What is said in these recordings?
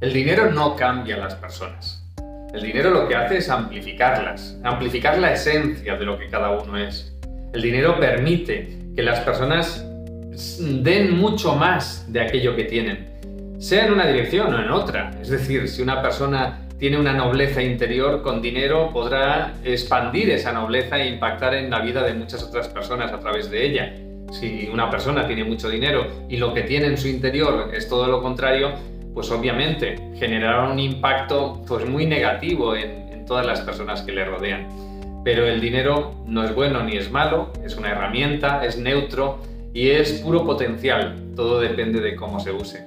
El dinero no cambia a las personas. El dinero lo que hace es amplificarlas, amplificar la esencia de lo que cada uno es. El dinero permite que las personas den mucho más de aquello que tienen, sea en una dirección o en otra. Es decir, si una persona tiene una nobleza interior, con dinero podrá expandir esa nobleza e impactar en la vida de muchas otras personas a través de ella. Si una persona tiene mucho dinero y lo que tiene en su interior es todo lo contrario, pues obviamente generará un impacto pues muy negativo en, en todas las personas que le rodean. Pero el dinero no es bueno ni es malo, es una herramienta, es neutro y es puro potencial, todo depende de cómo se use.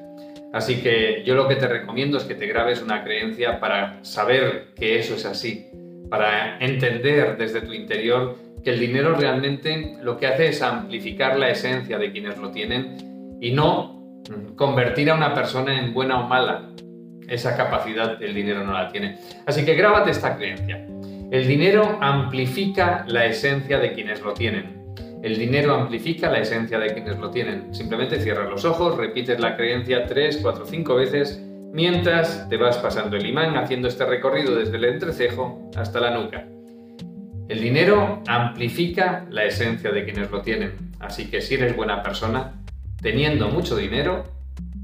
Así que yo lo que te recomiendo es que te grabes una creencia para saber que eso es así, para entender desde tu interior que el dinero realmente lo que hace es amplificar la esencia de quienes lo tienen y no convertir a una persona en buena o mala. Esa capacidad el dinero no la tiene. Así que grábate esta creencia. El dinero amplifica la esencia de quienes lo tienen. El dinero amplifica la esencia de quienes lo tienen. Simplemente cierras los ojos, repites la creencia 3, 4, 5 veces mientras te vas pasando el imán haciendo este recorrido desde el entrecejo hasta la nuca. El dinero amplifica la esencia de quienes lo tienen. Así que si eres buena persona, teniendo mucho dinero,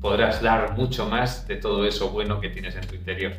podrás dar mucho más de todo eso bueno que tienes en tu interior.